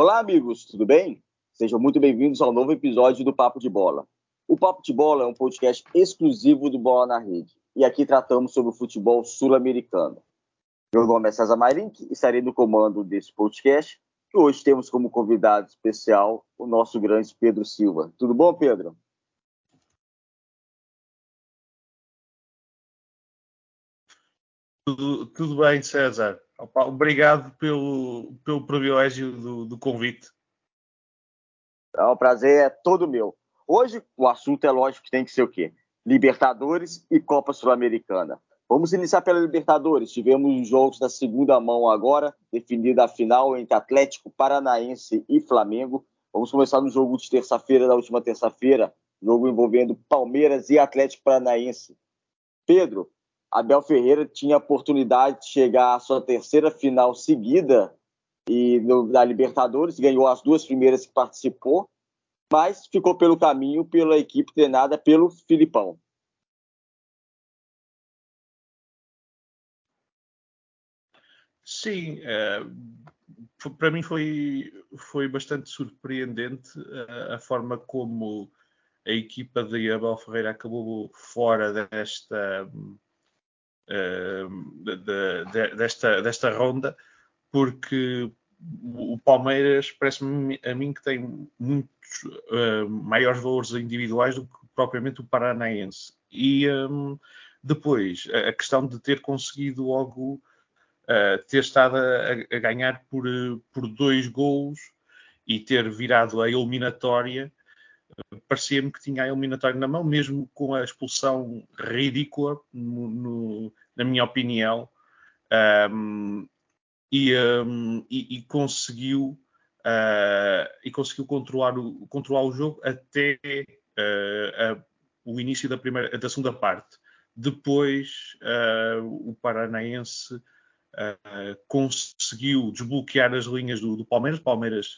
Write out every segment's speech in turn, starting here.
Olá, amigos, tudo bem? Sejam muito bem-vindos ao novo episódio do Papo de Bola. O Papo de Bola é um podcast exclusivo do Bola na Rede e aqui tratamos sobre o futebol sul-americano. Meu nome é César Mairink e estarei no comando desse podcast e hoje temos como convidado especial o nosso grande Pedro Silva. Tudo bom, Pedro? Tudo, tudo bem, César. Obrigado pelo, pelo privilégio do, do convite. É, o prazer é todo meu. Hoje o assunto é lógico que tem que ser o quê? Libertadores e Copa Sul-Americana. Vamos iniciar pela Libertadores. Tivemos os jogos da segunda mão agora, definida a final entre Atlético Paranaense e Flamengo. Vamos começar no jogo de terça-feira, da última terça-feira, jogo envolvendo Palmeiras e Atlético Paranaense. Pedro, Abel Ferreira tinha a oportunidade de chegar à sua terceira final seguida e no, da Libertadores, ganhou as duas primeiras que participou, mas ficou pelo caminho pela equipe treinada pelo Filipão. Sim, é, para mim foi, foi bastante surpreendente a, a forma como a equipa de Abel Ferreira acabou fora desta de, de, desta, desta ronda, porque o Palmeiras parece-me a mim que tem muitos uh, maiores valores individuais do que propriamente o Paranaense. E um, depois, a, questão de ter conseguido logo uh, ter estado a, a, ganhar por, por dois gols e ter virado a eliminatória parecia-me que tinha a eliminatória na mão, mesmo com a expulsão ridícula, no, no, na minha opinião, um, e, um, e, e, conseguiu uh, e conseguiu controlar o, controlar o jogo até uh, a, o início da primeira da segunda parte. Depois uh, o Paranaense conseguiu desbloquear as linhas do, do Palmeiras. Palmeiras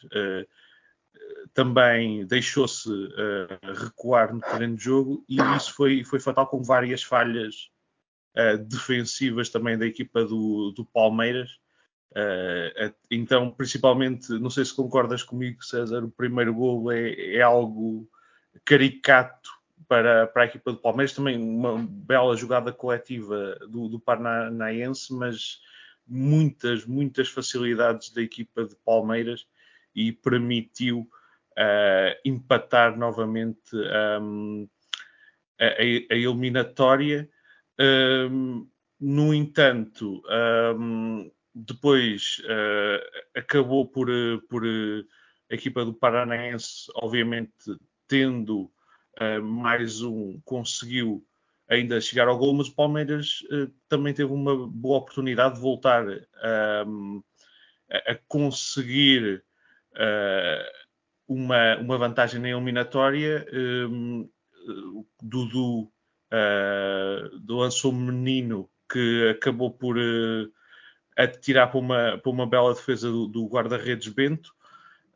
também deixou-se uh, recuar no terreno de jogo e isso foi, foi fatal com várias falhas uh, defensivas também da equipa do, do Palmeiras. Uh, então, principalmente, não sei se concordas comigo, César, o primeiro gol é, é algo caricato para, para a equipa do Palmeiras. Também uma bela jogada coletiva do, do Paranaense, mas muitas, muitas facilidades da equipa de Palmeiras e permitiu uh, empatar novamente um, a, a, eliminatória. Um, no entanto, um, depois uh, acabou por, por a equipa do Paranaense, obviamente, tendo uh, mais um, conseguiu ainda chegar ao gol, mas o Palmeiras uh, também teve uma boa oportunidade de voltar a, conseguir uma, uma vantagem na eliminatória. Um, Dudu uh, lançou um menino que acabou por uh, atirar para uma, para uma bela defesa do, do guarda-redes Bento.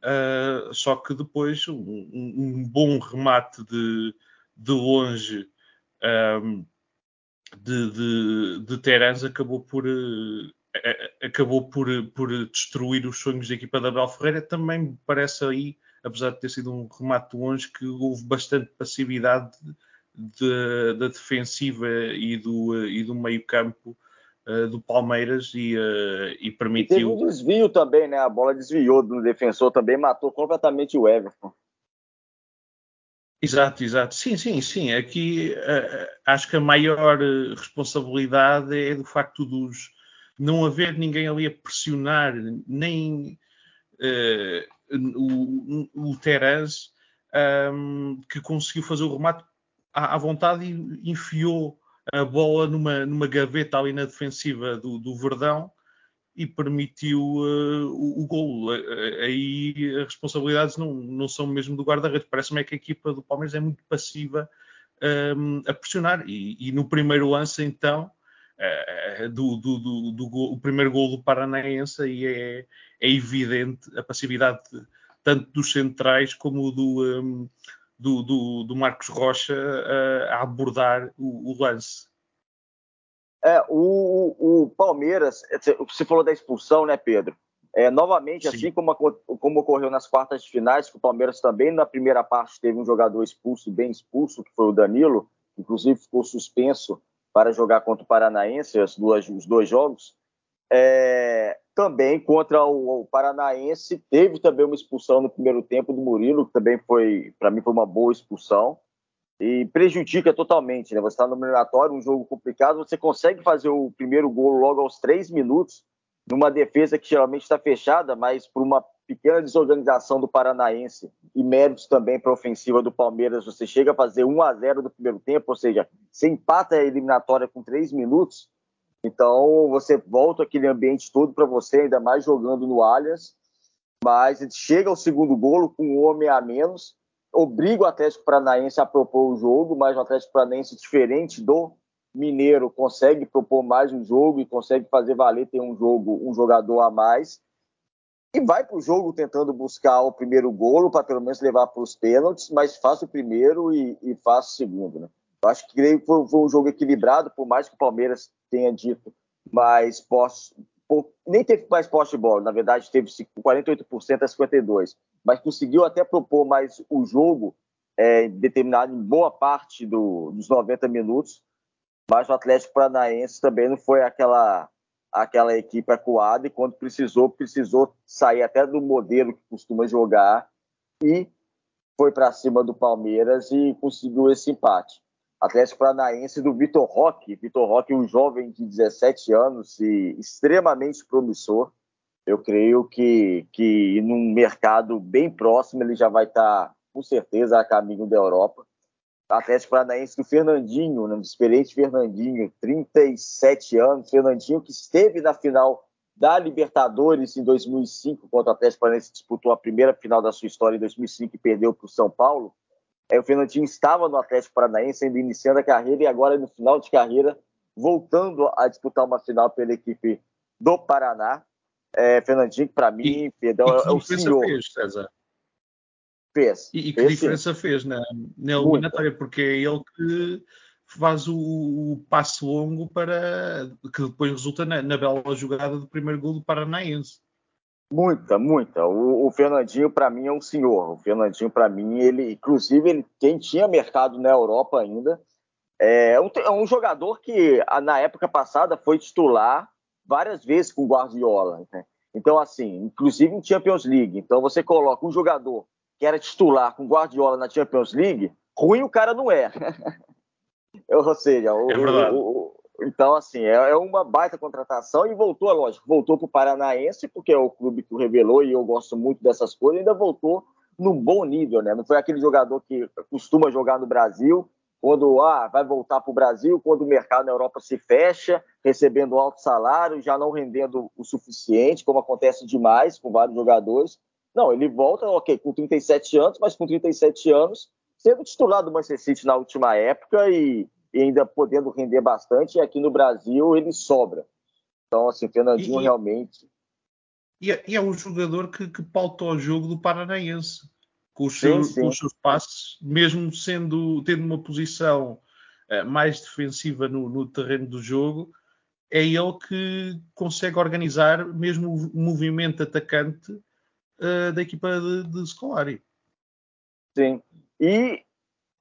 Uh, só que depois um, um, bom remate de, de longe um, de, de, de Terans acabou por, uh, acabou por, por destruir os sonhos da equipa da Abel Ferreira. Também me parece aí apesar de ter sido um remate de longe, que houve bastante passividade da defensiva e do, e do meio campo uh, do Palmeiras e, uh, e permitiu... E teve um desvio também, né? A bola desviou do defensor também, matou completamente o Everton. Exato, exato. Sim, sim, sim. Aqui uh, acho que a maior responsabilidade é do facto dos não haver ninguém ali a pressionar, nem uh, o, o Terence, um, que conseguiu fazer o remate à, à, vontade e enfiou a bola numa, numa gaveta ali na defensiva do, do Verdão e permitiu uh, o, o gol. Aí as responsabilidades não, não são mesmo do guarda-redes. Parece-me é que a equipa do Palmeiras é muito passiva um, a pressionar. E, e, no primeiro lance, então, uh, do, do, do, do gol, o primeiro gol do Paranaense, aí é, é evidente a passividade tanto dos centrais como do, um, do, do, do, Marcos Rocha uh, a abordar o, o lance. É, o, o, Palmeiras, você falou da expulsão, né, Pedro? É, novamente, Sim. assim como, como ocorreu nas quartas de finais, que o Palmeiras também na primeira parte teve um jogador expulso, bem expulso, que foi o Danilo, inclusive ficou suspenso para jogar contra o Paranaense as duas, os dois jogos. É, também contra o, o, Paranaense teve também uma expulsão no primeiro tempo do Murilo, que também foi, para mim, foi uma boa expulsão e prejudica totalmente, né? Você está no eliminatório, um jogo complicado, você consegue fazer o primeiro gol logo aos três minutos, numa defesa que geralmente está fechada, mas por uma pequena desorganização do Paranaense e méritos também para a ofensiva do Palmeiras, você chega a fazer 1 a 0 no primeiro tempo, ou seja, você empata a eliminatória com três minutos, então você volta aquele ambiente todo para você, ainda mais jogando no Allianz, mas chega ao segundo golo com um homem a menos, obriga o Atlético Paranaense a propor o jogo, mas o Atlético Paranaense, diferente do Mineiro, consegue propor mais um jogo e consegue fazer valer ter um jogo, um jogador a mais. E vai para o jogo tentando buscar o primeiro golo para pelo menos levar para os pênaltis, mas faz o primeiro e, e o segundo. Né? Eu acho que foi, foi, um jogo equilibrado, por mais que o Palmeiras tenha dito mais posse, nem teve mais posse de bola, na verdade teve 48% a 52%, mas conseguiu até propor mais o jogo é, determinado em boa parte do, dos 90 minutos, mas o Atlético Paranaense também não foi aquela aquela equipe acuada e quando precisou, precisou sair até do modelo que costuma jogar e foi para cima do Palmeiras e conseguiu esse empate. Atlético Paranaense do Vitor Roque. Vitor Roque, um jovem de 17 anos e extremamente promissor. Eu creio que, que num mercado bem próximo ele já vai estar, com certeza, a caminho da Europa. Atlético Paranaense do Fernandinho, né, do experiente Fernandinho, 37 anos. Fernandinho que esteve na final da Libertadores em 2005, quando o Atlético Paranaense disputou a primeira final da sua história em 2005 e perdeu para o São Paulo. É, o Fernandinho estava no Atlético Paranaense, ainda iniciando a carreira, e agora no final de carreira, voltando a disputar uma final pela equipe do Paraná. É, Fernandinho, para mim, Pedro, é, é o senhor. Fez, César? Fez. E, e que fez, diferença sim. fez na, na eliminatória? Porque é ele que faz o, o passo longo para que depois resulta na, na bela jogada do primeiro gol do Paranaense. Muita, muita. O, o Fernandinho, para mim, é um senhor. O Fernandinho, para mim, ele, inclusive, ele, quem tinha mercado na Europa ainda, é um, é um jogador que, na época passada, foi titular várias vezes com o Guardiola. Né? Então, assim, inclusive em Champions League. Então, você coloca um jogador que era titular com Guardiola na Champions League, ruim o cara não é. Ou seja, o, é o, então, assim, é, é, uma baita contratação e voltou, lógico, voltou para o Paranaense, porque é o clube que o revelou e eu gosto muito dessas coisas, ainda voltou num bom nível, né? Não foi aquele jogador que costuma jogar no Brasil, quando ah, vai voltar para o Brasil, quando o mercado na Europa se fecha, recebendo alto salário, já não rendendo o suficiente, como acontece demais com vários jogadores. Não, ele volta, ok, com 37 anos, mas com 37 anos, sendo titular do Manchester City na última época e e ainda podendo render bastante, e aqui no Brasil ele sobra. Então, assim, Fernandinho e, realmente. E é, e é um jogador que, que pauta o jogo do Paranaense, com os, sim, seus, sim. Com os seus passes, mesmo sendo tendo uma posição uh, mais defensiva no, no, terreno do jogo, é ele que consegue organizar mesmo o movimento atacante uh, da equipa de, de Scolari. Sim. E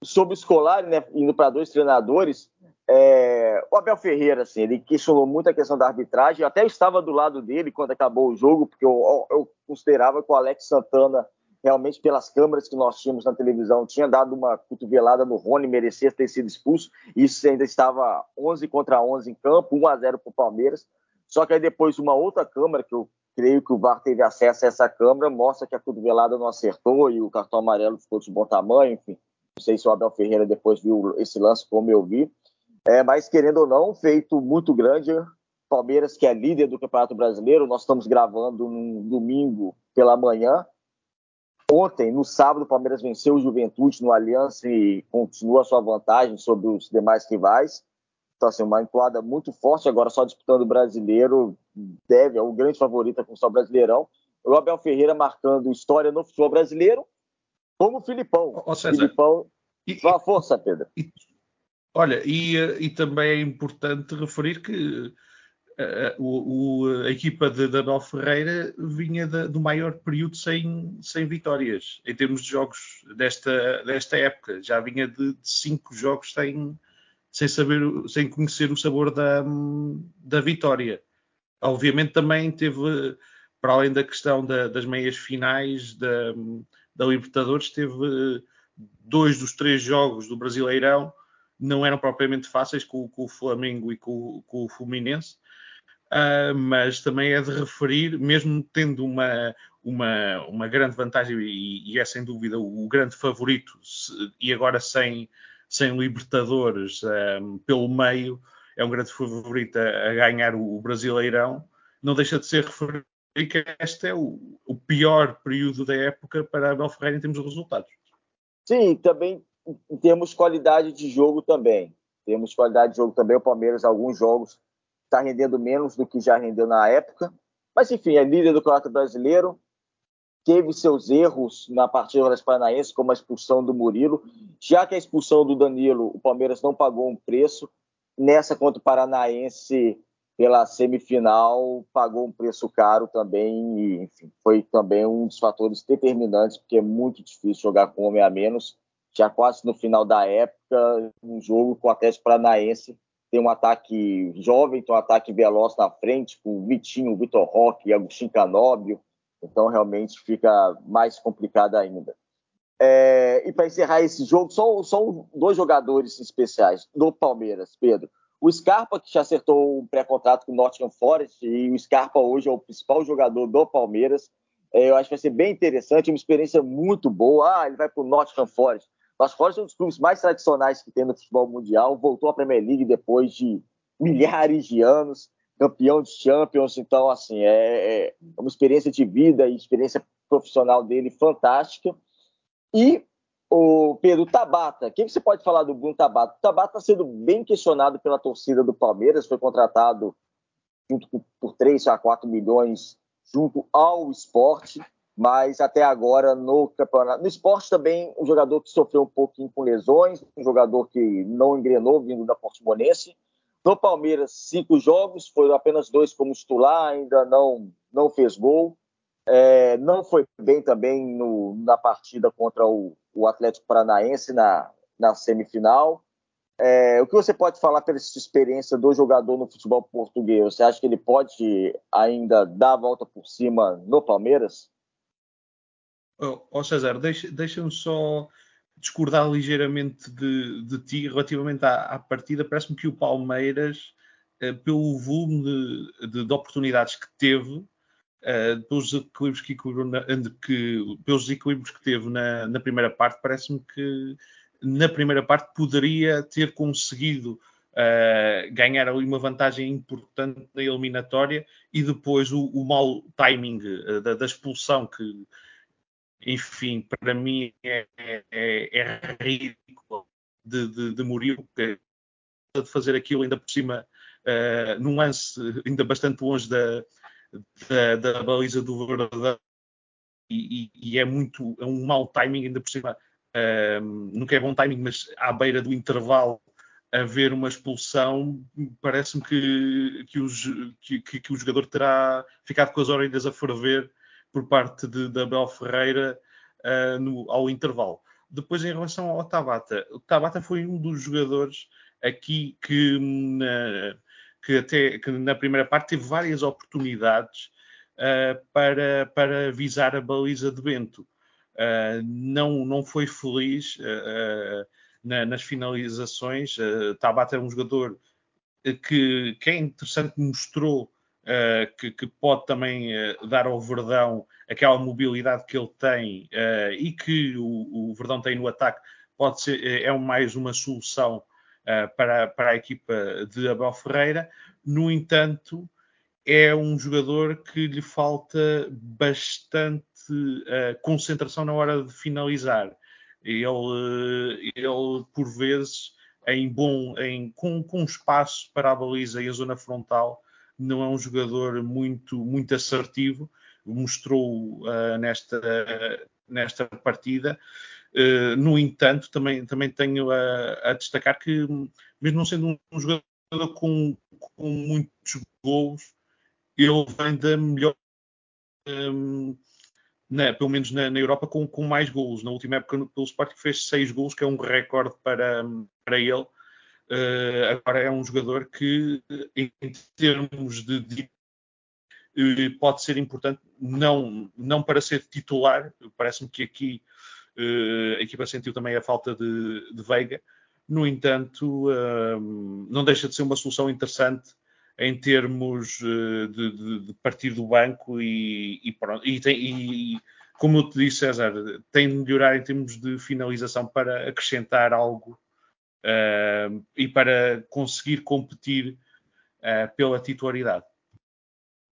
sobre o Scolari, né, indo para dois treinadores, é, o Abel Ferreira, assim, ele questionou muito a questão da arbitragem. Eu até estava do lado dele quando acabou o jogo, porque eu, eu, considerava que o Alex Santana, realmente pelas câmeras que nós tínhamos na televisão, tinha dado uma cotovelada no Rony, merecia ter sido expulso. Isso ainda estava 11 contra 11 em campo, 1 a 0 para o Palmeiras. Só que aí depois uma outra câmera, que eu creio que o VAR teve acesso a essa câmera, mostra que a cotovelada não acertou e o cartão amarelo ficou de bom tamanho, enfim. Não sei se o Abel Ferreira depois viu esse lance como eu vi. É, mas querendo ou não, feito muito grande. Palmeiras, que é líder do Campeonato Brasileiro, nós estamos gravando num domingo pela manhã. Ontem, no sábado, o Palmeiras venceu o Juventude no Aliança e continua sua vantagem sobre os demais rivais. Então, assim, uma entoada muito forte. Agora, só disputando o brasileiro, deve, é o grande favorito a conquistar o Brasileirão. O Abel Ferreira marcando história no futebol brasileiro como o Filipão. Ou seja, Filipão, e, só a força, Pedro. E, olha, e, e também é importante referir que a, o, a equipa de, Abel Ferreira vinha de, do maior período sem, sem vitórias em termos de jogos desta, desta época. Já vinha de, de cinco jogos sem, sem saber, sem conhecer o sabor da, da vitória. Obviamente também teve, para além da questão da, das meias finais da, da Libertadores, teve dois dos três jogos do Brasileirão não eram propriamente fáceis com, com o Flamengo e com, com o Fluminense, uh, mas também é de referir, mesmo tendo uma, uma, uma grande vantagem e, e, é sem dúvida o, o grande favorito, se, e agora sem, sem Libertadores um, pelo meio, é um grande favorito a, a, ganhar o Brasileirão, não deixa de ser referido que este é o, o pior período da época para Abel Ferreira em termos de resultados. Sim, também temos qualidade de jogo também. Temos qualidade de jogo também. O Palmeiras, alguns jogos, está rendendo menos do que já rendeu na época. Mas, enfim, é líder do Campeonato Brasileiro. Teve seus erros na partida das Paranaenses, como a expulsão do Murilo. Já que a expulsão do Danilo, o Palmeiras não pagou um preço. Nessa contra o Paranaense, pela semifinal, pagou um preço caro também. E, enfim, foi também um dos fatores determinantes, porque é muito difícil jogar com homem a menos já quase no final da época, um jogo com o Atlético Paranaense tem um ataque jovem, tem um ataque veloz na frente, com o Vitinho, o Vitor Roque Agostinho Canóbio, então realmente fica mais complicado ainda. É, e para encerrar esse jogo, só, dois jogadores especiais do Palmeiras, Pedro. O Scarpa, que já acertou um pré-contrato com o Nottingham Forest, e o Scarpa hoje é o principal jogador do Palmeiras. É, eu acho que vai ser bem interessante, uma experiência muito boa. Ah, ele vai para o Nottingham Forest. Nós Forest é um dos clubes mais tradicionais que tem no futebol mundial, voltou à Premier League depois de milhares de anos, campeão de Champions, então assim, é, é uma experiência de vida e experiência profissional dele fantástica. E o Pedro Tabata, o que você pode falar do Bruno Tabata? O Tabata está sendo bem questionado pela torcida do Palmeiras, foi contratado junto por 3 a 4 milhões junto ao esporte mas até agora no campeonato. No esporte também, um jogador que sofreu um pouquinho com lesões, um jogador que não engrenou vindo da Portimonense. No Palmeiras, cinco jogos, foram apenas dois como titular, ainda não, não fez gol. É, não foi bem também no, na partida contra o, o Atlético Paranaense na, na semifinal. É, o que você pode falar pela sua experiência do jogador no futebol português? Você acha que ele pode ainda dar a volta por cima no Palmeiras? Ó oh, oh César, deixa-me deixa só discordar ligeiramente de, de ti relativamente à, à partida. Parece-me que o Palmeiras, eh, pelo volume de, de, de, oportunidades que teve, eh, pelos, equilíbrios que, que, pelos equilíbrios que teve na, na primeira parte, parece-me que na primeira parte poderia ter conseguido Uh, ganhar ali uma vantagem importante na eliminatória e depois o, o mau timing uh, da, da, expulsão que, enfim, para mim é, é, é ridículo de, de, de Murilo de fazer aquilo ainda por cima num lance ainda bastante longe da, da, da baliza do Verdão e, e, é muito é um mau timing ainda por cima uh, nunca é bom timing mas à beira do intervalo haver uma expulsão parece-me que, que, que, que, o jogador terá ficado com as orelhas a ferver por parte de, de Abel Ferreira uh, no, ao intervalo. Depois, em relação ao Tabata, o Tabata foi um dos jogadores aqui que, na, que até que na primeira parte teve várias oportunidades uh, para, para visar a baliza de Bento. Uh, não, não foi feliz na, nas finalizações. Tabata é um jogador que, que é interessante, mostrou uh, que, que, pode também uh, dar ao Verdão aquela mobilidade que ele tem uh, e que o, o, Verdão tem no ataque, pode ser, é mais uma solução para, para a equipa de Abel Ferreira. No entanto, é um jogador que lhe falta bastante concentração na hora de finalizar. Ele, ele por vezes, em bom, em, com, com espaço para a baliza e a zona frontal, não é um jogador muito, muito assertivo, mostrou uh, nesta, nesta partida. Uh, no entanto, também, também tenho a, a, destacar que, mesmo não sendo um, um jogador com, com muito, gols, ele vem da melhor, um, na, pelo menos na, na Europa, com, com, mais gols. Na última época, pelo Sporting, fez seis gols, que é um recorde para, para ele. Uh, agora é um jogador que, em termos de, de uh, pode ser importante, não, não para ser titular. Parece-me que aqui a equipa sentiu também a falta de, de Veiga. No entanto, não deixa de ser uma solução interessante em termos de, de, de partir do banco e, e, pronto, e, tem, e, como eu te disse, César, tem de melhorar em termos de finalização para acrescentar algo uh, e para conseguir competir uh, pela titularidade.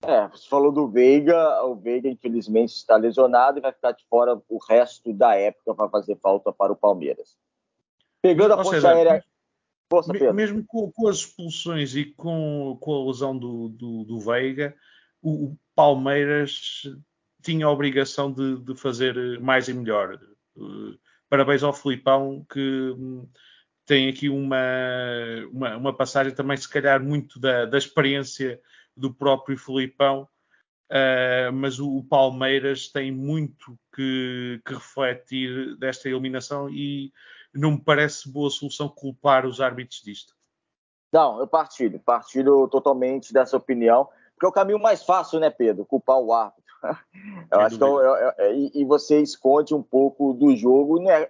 É, você falou do Veiga, o Veiga infelizmente está lesionado e vai ficar de fora o resto da época para fazer falta para o Palmeiras. Pegando a ponte seja, aérea. Força, mesmo com, com, as expulsões e com, com a lesão do, do, do Veiga, o, o, Palmeiras tinha a obrigação de, de fazer mais e melhor. Uh, parabéns ao Filipão que hum, tem aqui uma, uma, uma, passagem também, se calhar, muito da, da experiência do próprio Filipão, uh, mas o, o, Palmeiras tem muito que, que, refletir desta eliminação e não me parece boa solução culpar os árbitros disto. Não, eu partilho, partilho totalmente dessa opinião, porque é o caminho mais fácil, né, Pedro? Culpar o árbitro. Eu acho que eu, eu, eu, e, você esconde um pouco do jogo, né?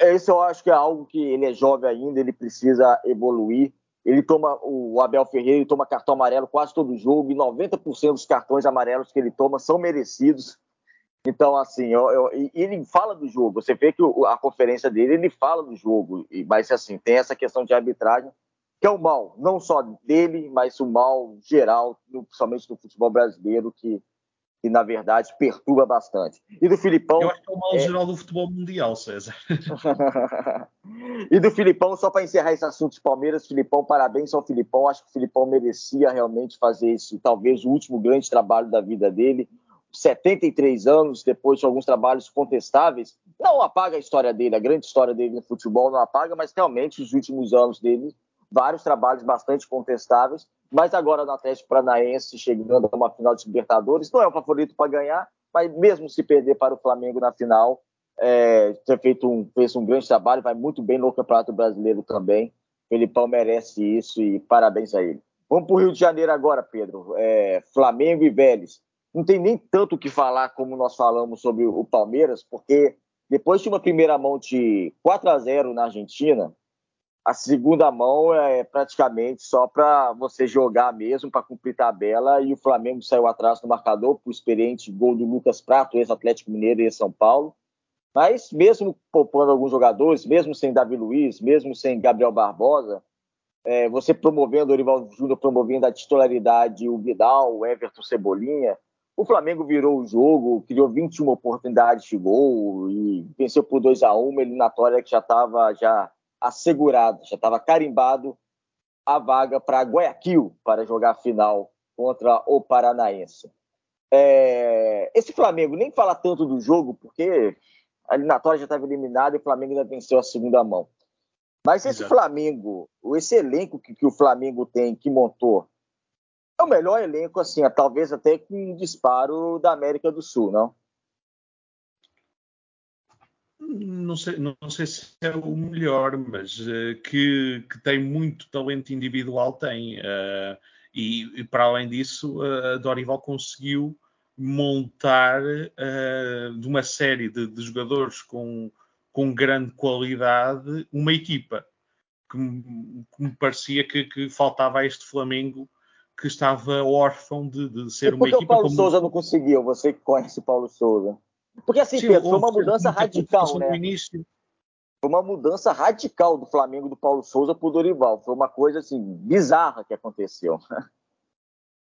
esse eu acho que é algo que ele é jovem ainda, ele precisa evoluir. Ele toma, o Abel Ferreira ele toma cartão amarelo quase todo jogo, e 90% dos cartões amarelos que ele toma são merecidos. Então, assim, eu, eu, ele fala do jogo. Você vê que a conferência dele, ele fala do jogo. Mas, assim, tem essa questão de arbitragem, que é o mal, não só dele, mas o mal geral, principalmente do futebol brasileiro, que que na verdade perturba bastante. E do Filipão. Eu acho que é o mal é... geral do futebol mundial, César. e do Filipão, só para encerrar esse assunto de Palmeiras, Filipão, parabéns ao Filipão. Acho que o Filipão merecia realmente fazer esse, talvez, o último grande trabalho da vida dele. 73 anos, depois de alguns trabalhos contestáveis, não apaga a história dele, a grande história dele no futebol não apaga, mas realmente os últimos anos dele vários trabalhos bastante contestáveis, mas agora no Atlético Paranaense, chegando a uma final de Libertadores, não é o favorito para ganhar, mas mesmo se perder para o Flamengo na final, é, ter feito um, fez um grande trabalho, vai muito bem no Campeonato Brasileiro também. Felipão merece isso e parabéns a ele. Vamos para o Rio de Janeiro agora, Pedro. É, Flamengo e Vélez. Não tem nem tanto o que falar como nós falamos sobre o Palmeiras, porque depois de uma primeira mão de 4 a 0 na Argentina, a segunda mão é praticamente só para você jogar mesmo, para cumprir tabela, e o Flamengo saiu atrás do marcador por experiente gol do Lucas Prato, ex-Atlético Mineiro e ex-São Paulo. Mas mesmo poupando alguns jogadores, mesmo sem Davi Luiz, mesmo sem Gabriel Barbosa, é, você promovendo o Orival Júnior, promovendo a titularidade, o Vidal, o Everton Cebolinha, o Flamengo virou o jogo, criou 21 oportunidades de gol e venceu por 2 a 1 uma eliminatória que já estava já assegurado, já estava carimbado a vaga para Guayaquil para jogar a final contra o Paranaense. É, esse Flamengo nem fala tanto do jogo, porque a eliminatória já estava eliminada e o Flamengo ainda venceu a segunda mão. Mas esse Exato. Flamengo, esse elenco que, que, o Flamengo tem, que montou, é o melhor elenco, assim, talvez até com um disparo da América do Sul, não? Não sei, não sei se é o melhor, mas uh, que, que, tem muito talento individual, tem. Uh, e, e, para além disso, a uh, Dorival conseguiu montar eh, de uma série de, de, jogadores com, com grande qualidade uma equipa que, que me parecia que, que, faltava a este Flamengo que estava órfão de, de ser uma equipa. o Paulo como... Souza não conseguiu? Você que conhece o Paulo Souza. Porque assim, Sim, Pedro, foi uma mudança radical, né? Foi uma mudança radical do Flamengo do Paulo Souza para o Dorival. Foi uma coisa assim bizarra que aconteceu.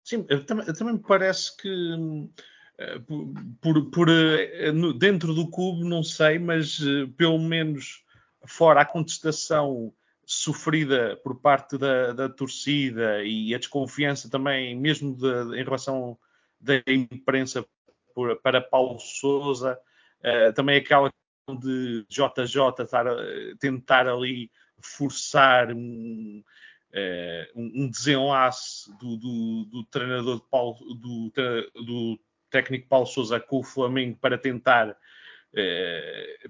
Sim, também, também me parece que eh, por, por, eh, dentro do clube não sei, mas eh, pelo menos fora a contestação sofrida por parte da, da torcida e a desconfiança também, mesmo de, em relação da imprensa por, para Paulo Souza, uh, também aquela de JJ estar, tentar ali forçar um, uh, um, desenlace do, do, do treinador de Paulo, do, do, técnico Paulo Sousa com o Flamengo para tentar,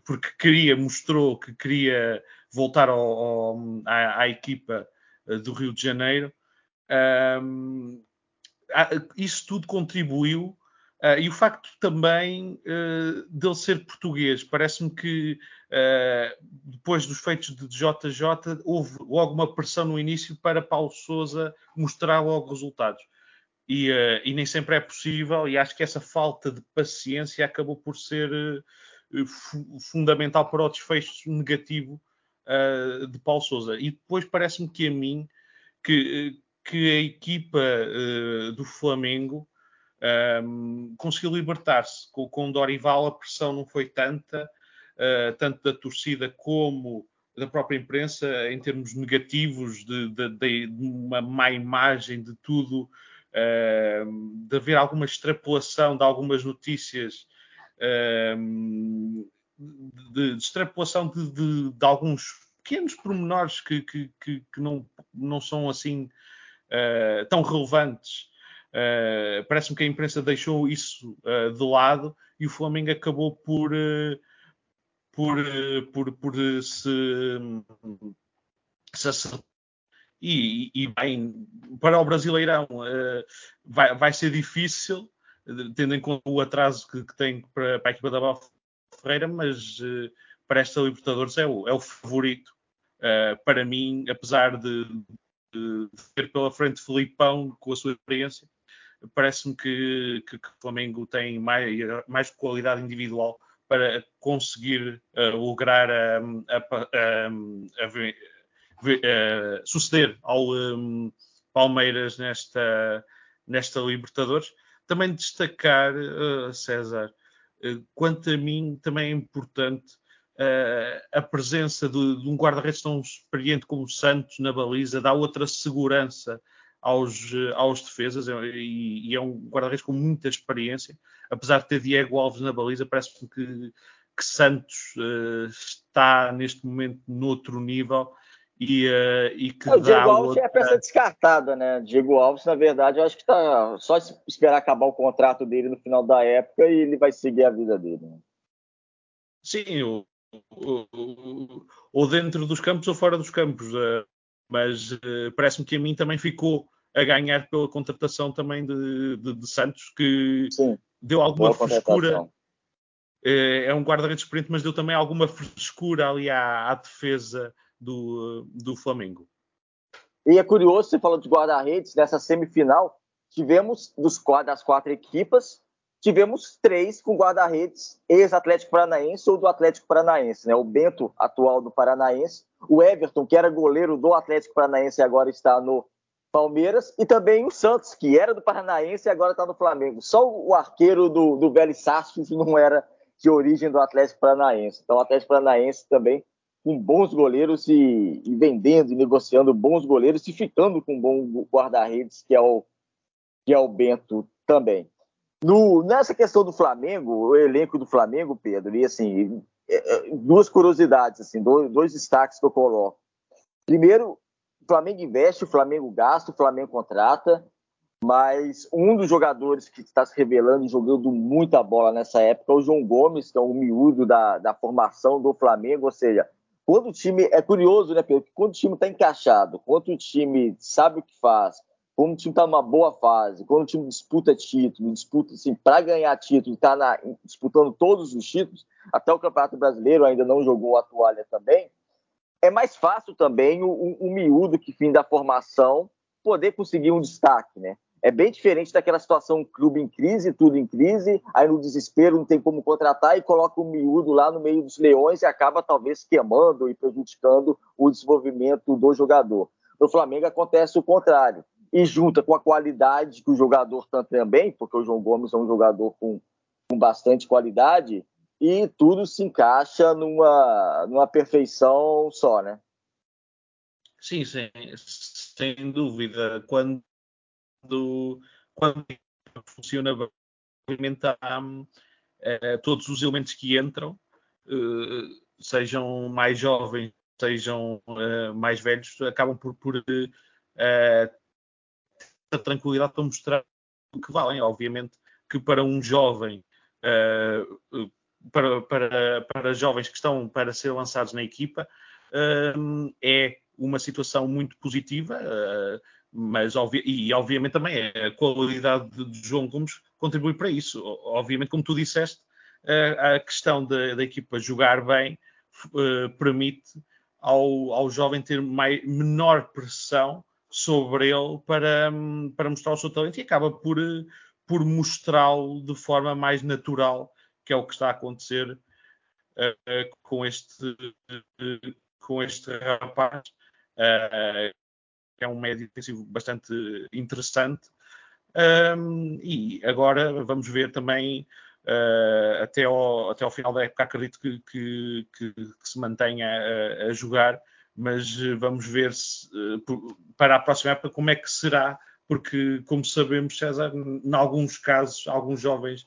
porque queria, mostrou que queria voltar ao, ao, à, à, equipa do Rio de Janeiro. Um, isso tudo contribuiu Uh, e o facto também uh, dele ser português, parece-me que uh, depois dos feitos de JJ houve logo uma pressão no início para Paulo Souza mostrar logo resultados. E, e, nem sempre é possível, e acho que essa falta de paciência acabou por ser fundamental para o desfecho negativo de Paulo Souza. E depois parece-me que a mim que, que a equipa do Flamengo um, conseguiu libertar-se. Com, com Dorival a pressão não foi tanta, uh, tanto da torcida como da própria imprensa, em termos negativos, de, de, de uma má imagem de tudo, uh, de haver alguma extrapolação de algumas notícias, de, de, extrapolação de, alguns pequenos pormenores que, que, que, que não, não são assim uh, tão relevantes Uh, Parece-me que a imprensa deixou isso uh, de lado e o Flamengo acabou por, uh, por, por, por se, se e, e, bem, para o Brasileirão vai, vai ser difícil, tendo em conta o atraso que, que tem para, para, a equipa da Boa Ferreira, mas para esta Libertadores é o, é o favorito. para mim, apesar de, de, ter pela frente Felipão com a sua experiência, parece-me que, que, que, o Flamengo tem mais, mais qualidade individual para conseguir uh, lograr um, a, a, a, a, suceder ao um, Palmeiras nesta, nesta Libertadores. Também destacar, uh, César, uh, quanto a mim também é importante a presença de, de um guarda-redes tão experiente como o Santos na baliza, dá outra segurança aos, aos defesas e, e é um guarda-redes com muita experiência. Apesar de ter Diego Alves na baliza, parece-me que, que, Santos uh, está neste momento noutro nível e, uh, e que o Diego Alves outra... é a peça descartada, né? Diego Alves, na verdade, eu acho que está só esperar acabar o contrato dele no final da época e ele vai seguir a vida dele. Né? Sim, ou, ou, ou, dentro dos campos ou fora dos campos. Uh, mas parece-me que a mim também ficou a ganhar pela contratação também de, de, de Santos, que Sim, deu alguma frescura. É, é um guarda-redes experiente, mas deu também alguma frescura ali à, à defesa do, do Flamengo. E é curioso, você falou de guarda-redes, nessa semifinal, tivemos dos quatro, das quatro equipas, tivemos três com guarda-redes ex-Atlético Paranaense ou do Atlético Paranaense, né? O Bento, atual do Paranaense, o Everton, que era goleiro do Atlético Paranaense e agora está no Palmeiras, e também o Santos, que era do Paranaense e agora está no Flamengo. Só o arqueiro do, do Velho Sarsfield não era de origem do Atlético Paranaense. Então, o Atlético Paranaense também com bons goleiros e, e vendendo e negociando bons goleiros e ficando com um bom guarda-redes, que, é o, que é o Bento também. No, nessa questão do Flamengo, o elenco do Flamengo, Pedro, e assim, é, é, duas curiosidades, assim, dois, dois destaques que eu coloco. Primeiro, o Flamengo investe, o Flamengo gasta, o Flamengo contrata, mas um dos jogadores que está se revelando e jogando muita bola nessa época é o João Gomes, que é o miúdo da, da formação do Flamengo, ou seja, quando o time, é curioso, né, Pedro, quando o time está encaixado, quando o time sabe o que faz, quando o time está numa boa fase, quando o time disputa título, disputa assim, para ganhar título, está disputando todos os títulos, até o Campeonato Brasileiro ainda não jogou a toalha também, é mais fácil também o, o, o miúdo que fim da formação poder conseguir um destaque, né? É bem diferente daquela situação clube em crise, tudo em crise, aí no desespero não tem como contratar e coloca o miúdo lá no meio dos leões e acaba talvez queimando e prejudicando o desenvolvimento do jogador. No Flamengo acontece o contrário. E junta com a qualidade que o jogador tem também, porque o João Gomes é um jogador com, com bastante qualidade, e tudo se encaixa numa, numa perfeição só, né? Sim, sim, sem dúvida. Quando, quando funciona obviamente há é, todos os elementos que entram, uh, sejam mais jovens, sejam uh, mais velhos, acabam por, por, a tranquilidade para mostrar o que valem. Obviamente que para um jovem, para, para, para jovens que estão para ser lançados na equipa, é uma situação muito positiva, mas e obviamente também a qualidade de João Gomes contribui para isso. Obviamente, como tu disseste, a questão da, da equipa jogar bem permite ao, ao jovem ter mai, menor pressão sobre ele para, para mostrar o seu talento e acaba por, por mostrá-lo de forma mais natural, que é o que está a acontecer uh, com, este, uh, com este rapaz, que é um médio defensivo bastante interessante. Um, e agora vamos ver também uh, até, ao, até ao final da época acredito que, que, que, que se mantenha a, a, jogar, mas vamos ver se, para a próxima época como é que será, porque como sabemos, César, em alguns casos, alguns jovens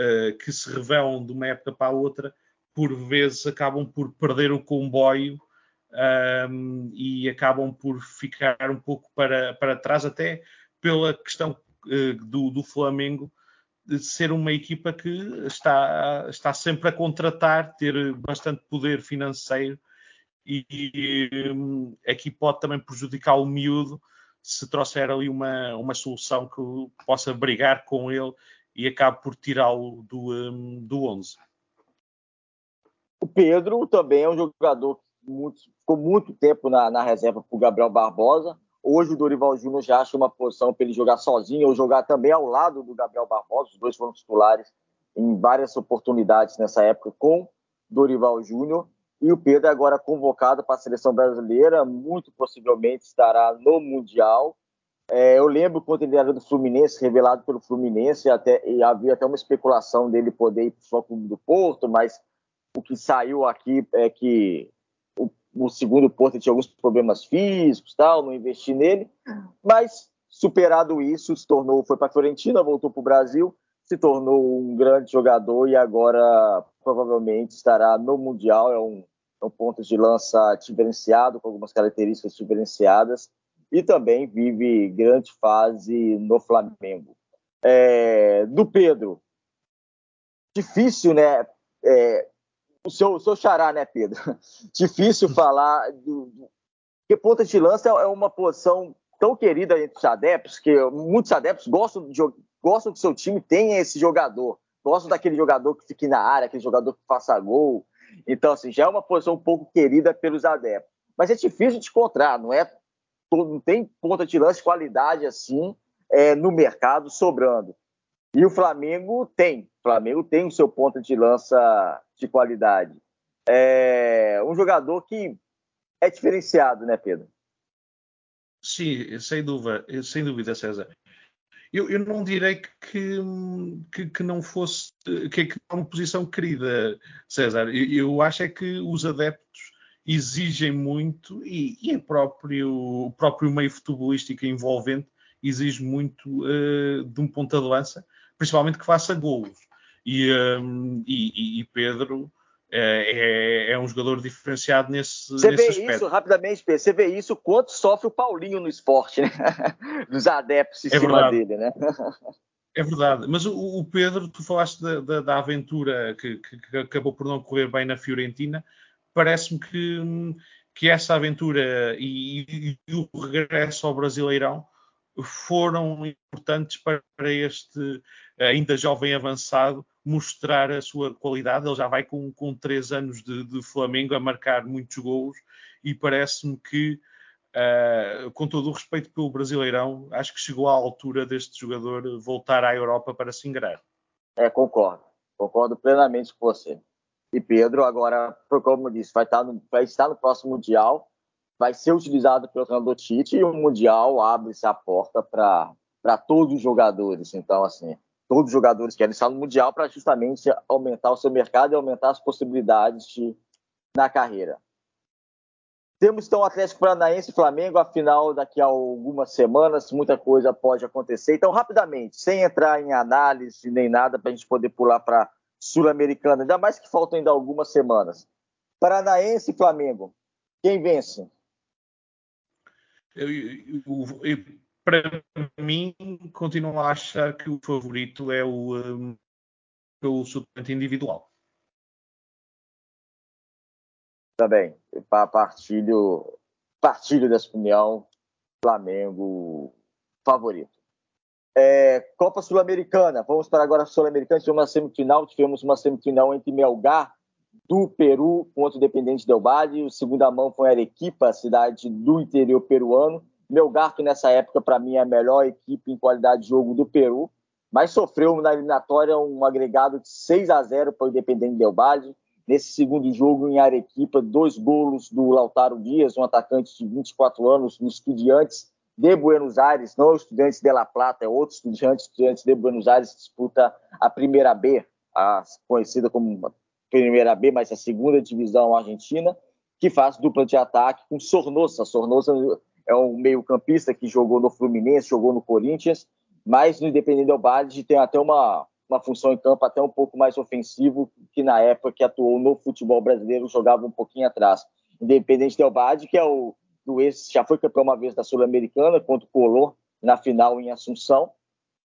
uh, que se revelam de uma época para a outra, por vezes acabam por perder o comboio um, e acabam por ficar um pouco para, para trás, até pela questão uh, do, do Flamengo de ser uma equipa que está, está sempre a contratar, ter bastante poder financeiro e, e um, aqui pode também prejudicar o miúdo se trouxer ali uma, uma solução que possa brigar com ele e acabe por tirá-lo do, um, do 11. O Pedro também é um jogador que muito, ficou muito tempo na, na reserva para o Gabriel Barbosa. Hoje o Dorival Júnior já acha uma posição para ele jogar sozinho ou jogar também ao lado do Gabriel Barbosa. Os dois foram titulares em várias oportunidades nessa época com Dorival Júnior. E o Pedro é agora convocado para a seleção brasileira, muito possivelmente estará no Mundial. É, eu lembro quando ele era do Fluminense, revelado pelo Fluminense, até, e havia até uma especulação dele poder ir para o Clube do Porto, mas o que saiu aqui é que o segundo Porto tinha alguns problemas físicos, tal, não investi nele, mas superado isso, se tornou, foi para a Fiorentina, voltou para o Brasil, se tornou um grande jogador e agora provavelmente estará no Mundial, é um, é um ponto de lança diferenciado, com algumas características diferenciadas, e também vive grande fase no Flamengo. É, do Pedro, difícil, né? É, o seu, seu xará, né, Pedro? Difícil falar do, porque ponta de lança é uma posição tão querida entre os adeptos que muitos adeptos gostam, de, gostam que seu time tenha esse jogador, gostam daquele jogador que fique na área, aquele jogador que faça gol. Então, assim, já é uma posição um pouco querida pelos adeptos. Mas é difícil de encontrar, não é? Não tem ponta de lança de qualidade assim é, no mercado sobrando. E o Flamengo tem. O Flamengo tem o seu ponta de lança de qualidade. É um jogador que é diferenciado, né, Pedro? Sim, sem dúvida, sem dúvida, César. Eu, eu não direi que, que, que, não fosse que é uma posição querida, César. Eu, eu, acho é que os adeptos exigem muito e, e próprio, o próprio meio futebolístico envolvente exige muito uh, de um ponta de lança, principalmente que faça golos. E, um, e, e Pedro é, é, é, um jogador diferenciado nesse, você nesse vê aspecto. isso, rapidamente, Pedro, você vê isso quanto sofre o Paulinho no esporte, né? Dos adeptos em é cima verdade. dele, né? É verdade, mas o, o Pedro, tu falaste da, da, da aventura que, que, que, acabou por não correr bem na Fiorentina, parece-me que, que essa aventura e, e, o regresso ao Brasileirão foram importantes para este ainda jovem avançado mostrar a sua qualidade. Ele já vai com, com três anos de, de Flamengo a marcar muitos gols e parece-me que, uh, com todo o respeito pelo Brasileirão, acho que chegou à altura deste jogador voltar à Europa para se ingrar. É, concordo. Concordo plenamente com você. E Pedro, agora, como eu disse, vai estar no, vai estar no próximo Mundial, vai ser utilizado pelo treinador Tite e o Mundial abre-se a porta para todos os jogadores. Então, assim, todos os jogadores querem estar no Mundial para justamente aumentar o seu mercado e aumentar as possibilidades de, na carreira. Temos então o Atlético Paranaense e Flamengo, afinal, daqui a algumas semanas, muita coisa pode acontecer. Então, rapidamente, sem entrar em análise nem nada, para a gente poder pular para Sul-Americana, ainda mais que faltam ainda algumas semanas. Paranaense e Flamengo, quem vence? para mim, continuo a achar que o favorito é o, um, o suplente individual. Também, partilho, partilho dessa opinião, Flamengo favorito. É, Copa Sul-Americana, vamos para agora Sul-Americana, tivemos uma semifinal, tivemos uma semifinal entre Melgar do Peru contra o Dependente Del Valle, o segunda mão foi Arequipa, cidade do interior peruano, Melgar que nessa época para mim é a melhor equipe em qualidade de jogo do Peru, mas sofreu na eliminatória um agregado de 6 a 0 para o Independente Del Valle, nesse segundo jogo em Arequipa, dois golos do Lautaro Dias, um atacante de 24 anos, no Estudiantes, de Buenos Aires, não Estudiantes de La Plata, é outro Estudiantes de Buenos Aires, disputa a Primeira B, a, conhecida como Primeira B, mas a segunda divisão argentina, que faz dupla de ataque com Sornosa. Sornosa é um meio-campista que jogou no Fluminense, jogou no Corinthians, mas no Independente Del Valle tem até uma, uma função em campo até um pouco mais ofensivo que na época que atuou no futebol brasileiro jogava um pouquinho atrás. Independente Del Valle, que é o do ex, já foi campeão uma vez da Sul-Americana contra o Color na final em Assunção,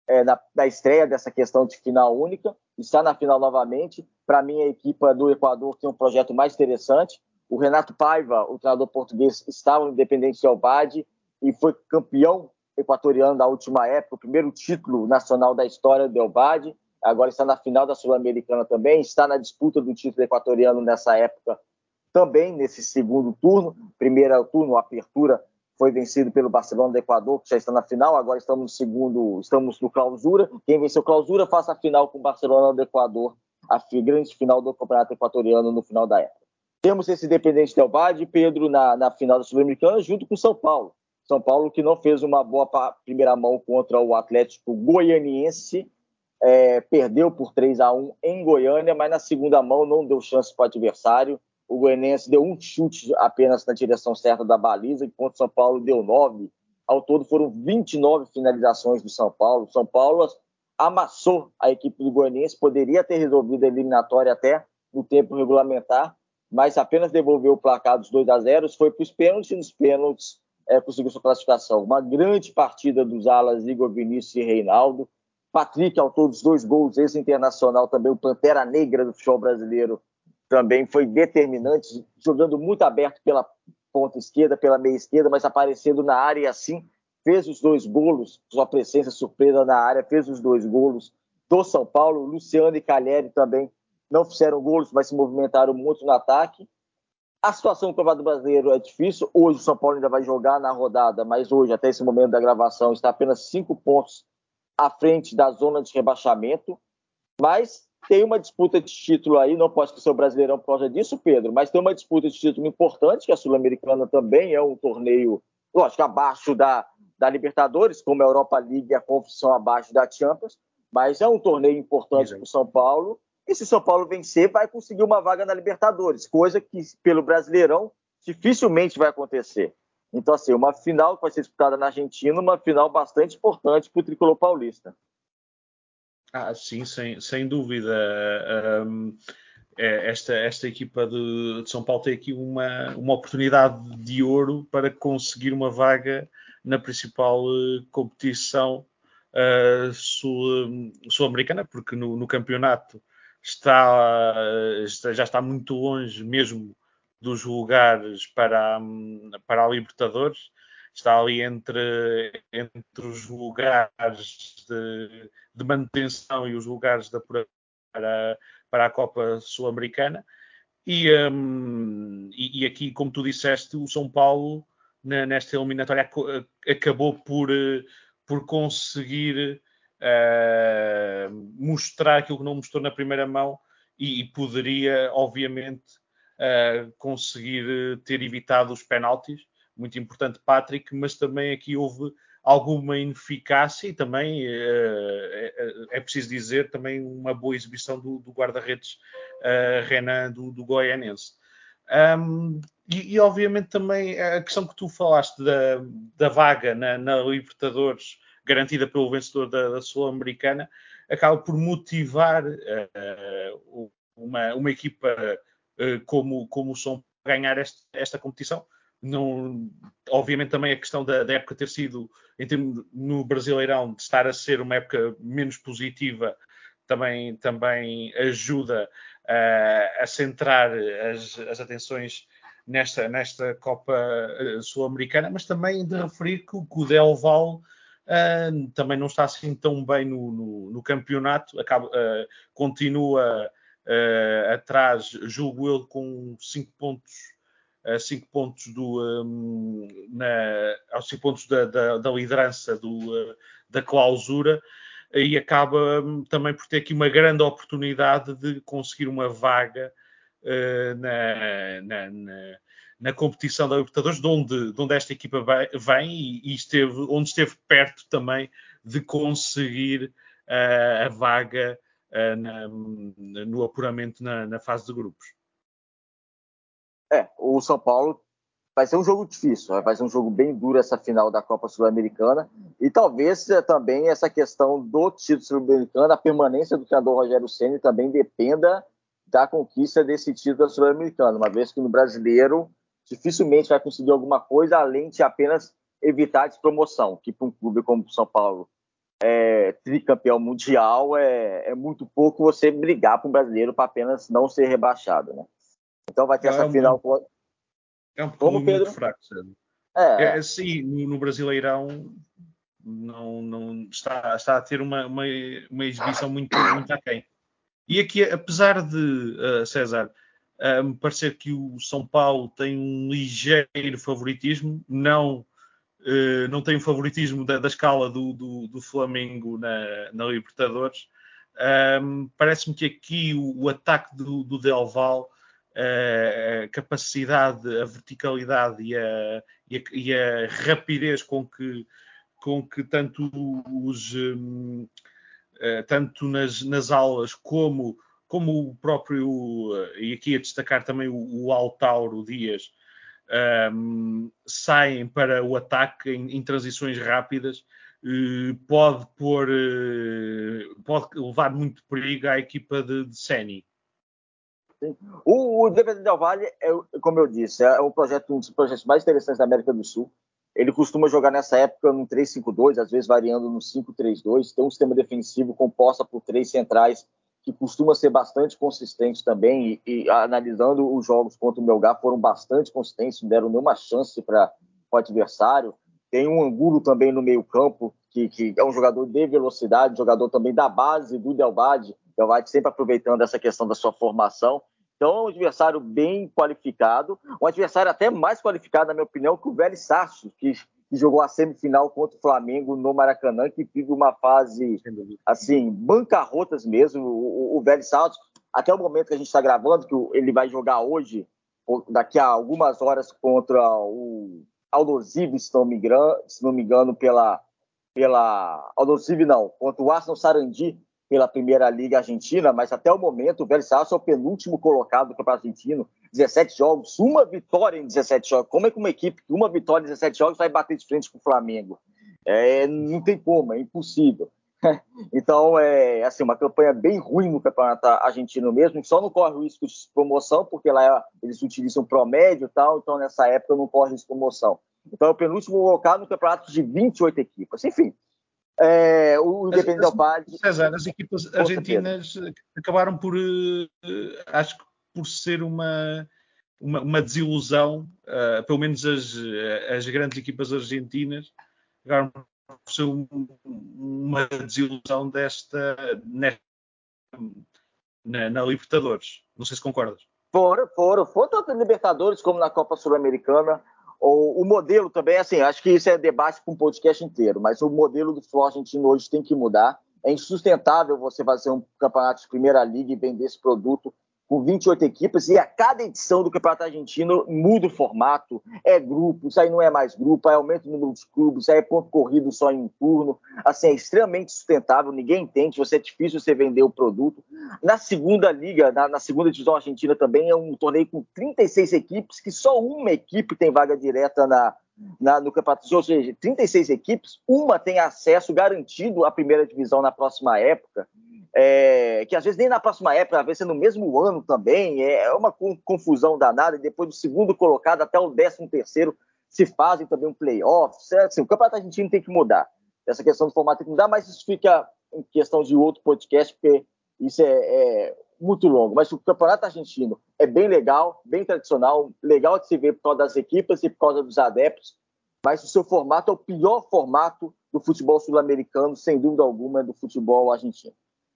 é, na, na, estreia dessa questão de final única, está na final novamente. Para mim, a equipa do Equador tem um projeto mais interessante. O Renato Paiva, o treinador português, estava no Independente de Albade e foi campeão equatoriano da última época, o primeiro título nacional da história do Albade. Agora está na final da Sul-Americana também, está na disputa do título equatoriano nessa época também nesse segundo turno. Primeiro turno, a apertura, foi vencido pelo Barcelona do Equador, que já está na final. Agora estamos no segundo, estamos no clausura. Quem venceu clausura, faça a final com o Barcelona do Equador, a grande final do Campeonato Equatoriano no final da época. Temos esse Independente Del Valle, Pedro, na, na final da Sul-Americana, junto com São Paulo. São Paulo que não fez uma boa primeira mão contra o Atlético Goianiense, é, perdeu por 3 a 1 em Goiânia, mas na segunda mão não deu chance para o adversário o Goianense deu um chute apenas na direção certa da baliza, enquanto o São Paulo deu nove. Ao todo foram 29 finalizações do São Paulo. São Paulo amassou a equipe do Goianense, poderia ter resolvido a eliminatória até no tempo regulamentar, mas apenas devolveu o placar dos 2 a 0 foi para os pênaltis e nos pênaltis é, conseguiu sua classificação. Uma grande partida dos alas Igor Vinícius e Reinaldo. Patrick, ao todos dois gols, esse internacional também, o Pantera Negra do futebol brasileiro, também foi determinante, jogando muito aberto pela ponta esquerda, pela meia esquerda, mas aparecendo na área e assim fez os dois golos, sua presença surpresa na área, fez os dois golos do São Paulo. Luciano e Calheri também não fizeram golos, mas se movimentaram muito no ataque. A situação do Campeonato Brasileiro é difícil. Hoje o São Paulo ainda vai jogar na rodada, mas hoje, até esse momento da gravação, está apenas cinco pontos à frente da zona de rebaixamento. Mas tem uma disputa de título aí, não pode ser o Brasileirão por causa disso, Pedro, mas tem uma disputa de título importante, que a Sul-Americana também é um torneio, lógico, abaixo da, da Libertadores, como a Europa League e a Confissão abaixo da Champions, mas é um torneio importante para o São Paulo. E se o São Paulo vencer, vai conseguir uma vaga na Libertadores, coisa que pelo Brasileirão dificilmente vai acontecer. Então, assim, uma final que vai ser disputada na Argentina, uma final bastante importante para o tricolor paulista. Ah, sim, sem, sem dúvida. Um, é, esta, esta equipa de, de, São Paulo tem aqui uma, uma oportunidade de ouro para conseguir uma vaga na principal uh, competição uh, sul-americana, sul porque no, no campeonato está, já está muito longe mesmo dos lugares para, para a Libertadores está ali entre, entre os lugares de, de manutenção e os lugares da para, para a Copa Sul-Americana. E, um, e, e, aqui, como tu disseste, o São Paulo, na, nesta eliminatória, acabou por, por conseguir uh, mostrar aquilo que não mostrou na primeira mão e, e poderia, obviamente, uh, conseguir ter evitado os penaltis muito importante Patrick, mas também aqui houve alguma ineficácia e também é, é, preciso dizer também uma boa exibição do, do guarda-redes uh, Renan do, do Goianense. Um, e, e, obviamente também a questão que tu falaste da, da vaga na, na, Libertadores garantida pelo vencedor da, da Sul-Americana acaba por motivar uh, uma, uma equipa uh, como, como o São ganhar esta competição não, obviamente também a questão da, da época ter sido, termos, no Brasileirão, de estar a ser uma época menos positiva, também, também ajuda uh, a centrar as, as atenções nesta, nesta Copa uh, Sul-Americana, mas também de referir que, o Del Valle uh, também não está assim tão bem no, no, no campeonato, acaba, continua atrás, julgo eu, com 5 pontos a 5 pontos do um, na, aos 5 pontos da, da, da liderança do, uh, da clausura e acaba também por ter aqui uma grande oportunidade de conseguir uma vaga uh, na, na, na, na, competição da Libertadores, de onde, de onde esta equipa vem e, e, esteve, onde esteve perto também de conseguir uh, a vaga no apuramento na fase de grupos. É, o São Paulo vai ser um jogo difícil, vai ser um jogo bem duro essa final da Copa Sul-Americana e talvez é, também essa questão do título sul-americano, a permanência do treinador Rogério Ceni também dependa da conquista desse título sul-americano, uma vez que no brasileiro dificilmente vai conseguir alguma coisa além de apenas evitar a despromoção, que para um clube como o São Paulo é, tricampeão mundial é, é muito pouco você brigar para um brasileiro para apenas não ser rebaixado, né? Então vai ter é essa um, final. É um pouco muito fraco, sabe? É. é sim, no, Brasileirão não, não está, está a ter uma, uma, uma exibição muito, muito aquém. E aqui, apesar de, uh, César, uh, me parecer que o São Paulo tem um ligeiro favoritismo, não, uh, não tem o favoritismo da, da escala do, do, do, Flamengo na, na Libertadores, um, parece-me que aqui o, o ataque do, do Del Val a capacidade, a verticalidade e a, e a, e a rapidez com que, com que tanto os um, uh, tanto nas, nas aulas como, como o próprio, uh, e aqui a destacar também o, o Altauro Dias, um, saem para o ataque em, em transições rápidas, uh, pode pôr, pode levar muito perigo à equipa de, de Seni. O, o Independente Del Valle, é, como eu disse, é um projeto, um dos projetos mais interessantes da América do Sul. Ele costuma jogar nessa época no 3-5-2, às vezes variando no 5-3-2. Tem um sistema defensivo composto por três centrais que costuma ser bastante consistente também. E, e analisando os jogos contra o Melgar, foram bastante consistentes, não deram nenhuma chance para o adversário. Tem um Angulo também no meio-campo, que, que, é um jogador de velocidade, jogador também da base do Del Valle. Del Valle sempre aproveitando essa questão da sua formação. Então, é um adversário bem qualificado, um adversário até mais qualificado, na minha opinião, que o Vélez Sarsfield, que, que, jogou a semifinal contra o Flamengo no Maracanã, que vive uma fase, assim, bancarrotas mesmo. O, o, o Vélez até o momento que a gente está gravando, que ele vai jogar hoje, daqui a algumas horas, contra o Aldosivi, se não me engano, se não me engano pela, pela Aldosivi não, contra o Arsenal Sarandi, pela Primeira Liga Argentina, mas até o momento o Vélez é o penúltimo colocado do Campeonato Argentino, 17 jogos, uma vitória em 17 jogos. Como é que uma equipe com uma vitória em 17 jogos vai bater de frente com o Flamengo? É, não tem como, é impossível. Então, é assim, uma campanha bem ruim no Campeonato Argentino mesmo, só não corre o risco de promoção, porque lá eles utilizam promédio e tal, então nessa época não corre risco de promoção. Então é o penúltimo colocado no campeonato de 28 equipes. Enfim, é, o Independente Del Valle. César, as equipas argentinas acabaram por, uh, acho que por ser uma, uma, uma desilusão, uh, pelo menos as, as grandes equipas argentinas, acabaram por ser um, uma desilusão desta, nesta, na, na, Libertadores. Não sei se concordas. Foram, foram, foram tanto na Libertadores como na Copa Sul-Americana. O, o, modelo também, assim, acho que isso é debate para um podcast inteiro, mas o modelo do futebol argentino hoje tem que mudar. É insustentável você fazer um campeonato de primeira liga e vender esse produto com 28 equipes, e a cada edição do Campeonato Argentino muda o formato, é grupo, isso aí não é mais grupo, aí aumenta o número de clubes, aí é ponto corrido só em um turno, assim, é extremamente sustentável, ninguém entende, você é difícil você vender o produto. Na segunda liga, na, na segunda divisão argentina também, é um torneio com 36 equipes, que só uma equipe tem vaga direta na, na, no campeonato, ou seja, 36 equipes, uma tem acesso garantido à primeira divisão na próxima época, é, que às vezes nem na próxima época, às vezes é no mesmo ano também, é uma confusão danada, e depois do segundo colocado até o décimo terceiro se fazem também um playoff, certo? Assim, o campeonato argentino tem que mudar, essa questão do formato tem que mudar, mas isso fica em questão de outro podcast, porque isso é, é muito longo, mas o campeonato argentino é bem legal, bem tradicional, legal de se ver por causa das equipes e por causa dos adeptos, mas o seu formato é o pior formato do futebol sul-americano, sem dúvida alguma, é do futebol argentino.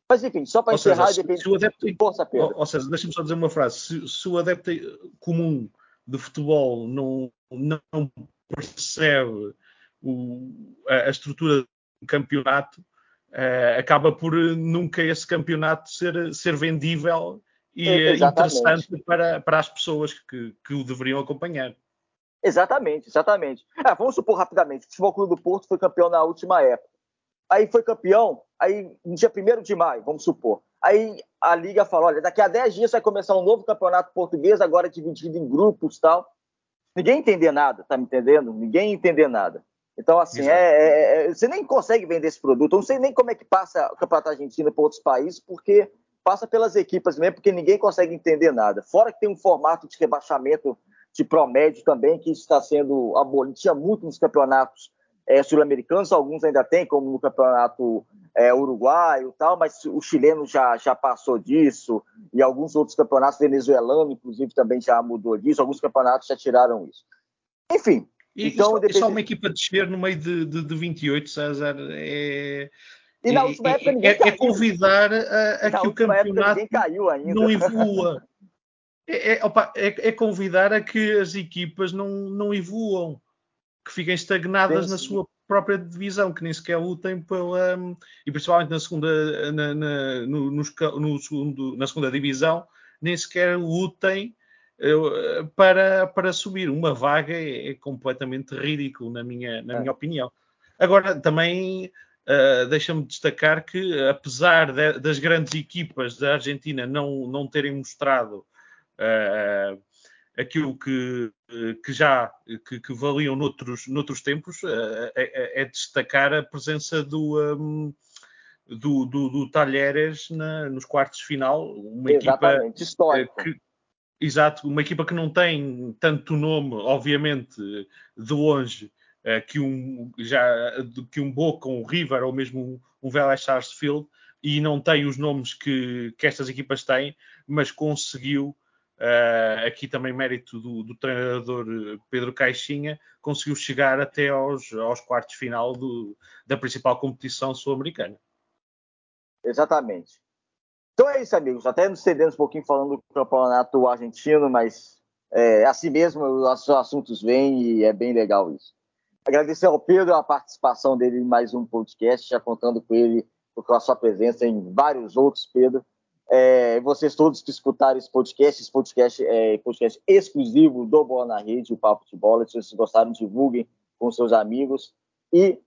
Mas enfim, só para encerrar, seja, depende se o adepto, força, Pedro. Ou, ou seja, deixa-me só dizer uma frase: se, se, o adepto comum de futebol não, não percebe o, a, a, estrutura do campeonato, uh, acaba por nunca esse campeonato ser, ser vendível e é, interessante para, para as pessoas que, que o deveriam acompanhar. Exatamente, exatamente. É, vamos supor rapidamente: o Futebol Clube do Porto foi campeão na última época aí foi campeão, aí no dia 1 de maio, vamos supor. Aí a Liga falou: olha, daqui a 10 dias vai começar um novo campeonato português, agora dividido em grupos tal. Ninguém entender nada, tá me entendendo? Ninguém entender nada. Então, assim, é, é, é, você nem consegue vender esse produto. Eu não sei nem como é que passa o campeonato argentino para outros países, porque passa pelas equipes mesmo, porque ninguém consegue entender nada. Fora que tem um formato de rebaixamento de promédio também, que está sendo abolido. Tinha muito nos campeonatos é, sul-americanos, alguns ainda tem, como no campeonato é, uruguaio e tal, mas o chileno já, já passou disso, e alguns outros campeonatos venezuelanos, inclusive, também já mudou disso, alguns campeonatos já tiraram isso. Enfim. E, então, e só, depende... só uma equipa de descer no meio de, de, de 28, César, é. E na última época ninguém é, caiu. É convidar a, a que o campeonato não evolua. É, é, opa, é, é, convidar a que as equipas não, não evoluam que fiquem estagnadas na sua própria divisão, que nem sequer lutem pela. E principalmente na segunda, na, na, no, no, no segundo, na segunda divisão, nem sequer lutem uh, para, para subir. Uma vaga é, é completamente ridículo, na minha, na é. minha opinião. Agora, também uh, deixa-me destacar que, apesar de, das grandes equipas da Argentina não, não terem mostrado. Uh, aquilo que, que já que, que, valiam noutros, noutros tempos é, é, destacar a presença do, um, do, do, do Talheres na, nos quartos de final, uma Exatamente, equipa histórica. Que, exato, uma equipa que não tem tanto nome, obviamente, de longe, que um, já, que um Boca, um River ou mesmo um, um Vélez Sarsfield, e não tem os nomes que, que estas equipas têm, mas conseguiu Uh, aqui também mérito do, do, treinador Pedro Caixinha, conseguiu chegar até aos, aos quartos final do, da principal competição sul-americana. Exatamente. Então é isso, amigos. Até nos cedemos um pouquinho falando do campeonato argentino, mas é, assim mesmo os assuntos vêm e é bem legal isso. Agradecer ao Pedro a participação dele em mais um podcast, já contando com ele, com a sua presença em vários outros, Pedro. É, vocês todos que escutaram esse podcast, esse podcast é podcast exclusivo do Bola na Rede, o Papo de Bola. Se vocês gostaram, divulguem com seus amigos. E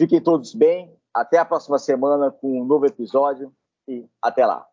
fiquem todos bem. Até a próxima semana com um novo episódio. E até lá.